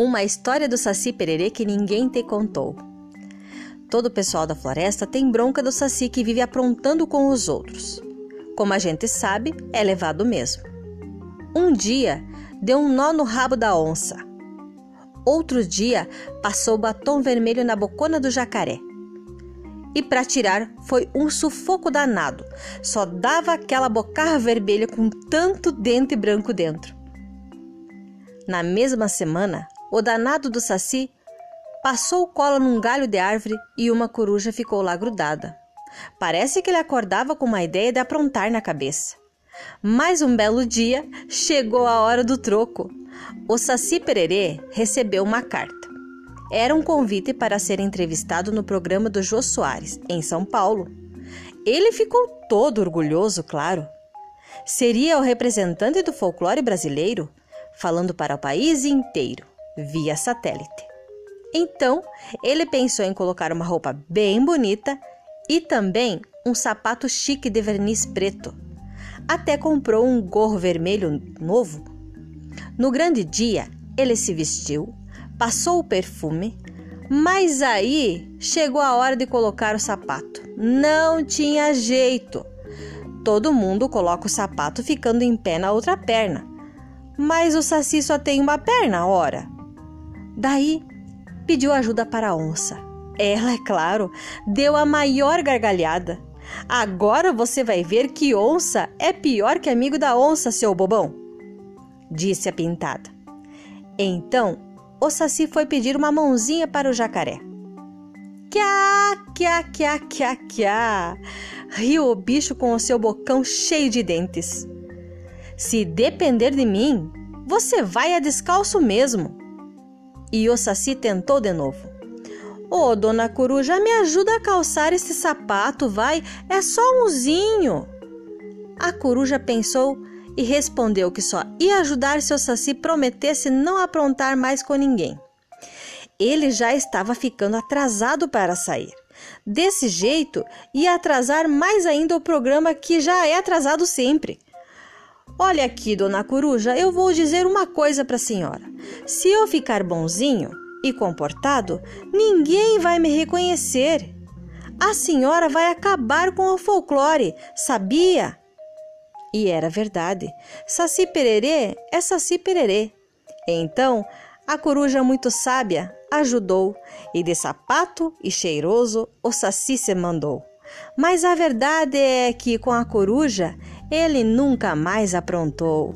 Uma história do Saci Pererê que ninguém te contou. Todo o pessoal da floresta tem bronca do Saci que vive aprontando com os outros. Como a gente sabe, é levado mesmo. Um dia, deu um nó no rabo da onça. Outro dia, passou batom vermelho na bocona do jacaré. E para tirar foi um sufoco danado. Só dava aquela bocarra vermelha com tanto dente branco dentro. Na mesma semana, o danado do Saci passou o colo num galho de árvore e uma coruja ficou lá grudada. Parece que ele acordava com uma ideia de aprontar na cabeça. Mais um belo dia, chegou a hora do troco. O Saci Pererê recebeu uma carta. Era um convite para ser entrevistado no programa do Jô Soares, em São Paulo. Ele ficou todo orgulhoso, claro. Seria o representante do folclore brasileiro, falando para o país inteiro via satélite. Então, ele pensou em colocar uma roupa bem bonita e também um sapato chique de verniz preto. Até comprou um gorro vermelho novo. No grande dia, ele se vestiu, passou o perfume, mas aí chegou a hora de colocar o sapato. Não tinha jeito. Todo mundo coloca o sapato ficando em pé na outra perna. Mas o saci só tem uma perna, ora. Daí pediu ajuda para a onça. Ela, é claro, deu a maior gargalhada. Agora você vai ver que onça é pior que amigo da onça, seu bobão, disse a pintada. Então o Saci foi pedir uma mãozinha para o jacaré. Kia, kia, kia, kia, kia, riu o bicho com o seu bocão cheio de dentes. Se depender de mim, você vai a descalço mesmo. E o Saci tentou de novo. Ô, oh, dona Coruja, me ajuda a calçar esse sapato, vai? É só umzinho. A coruja pensou e respondeu que só ia ajudar se o Saci prometesse não aprontar mais com ninguém. Ele já estava ficando atrasado para sair. Desse jeito, ia atrasar mais ainda o programa que já é atrasado sempre. Olha aqui, dona Coruja, eu vou dizer uma coisa para a senhora. Se eu ficar bonzinho e comportado, ninguém vai me reconhecer. A senhora vai acabar com o folclore, sabia? E era verdade. Saci pererê é saci pererê. Então, a coruja muito sábia ajudou, e de sapato e cheiroso o saci se mandou. Mas a verdade é que com a coruja ele nunca mais aprontou.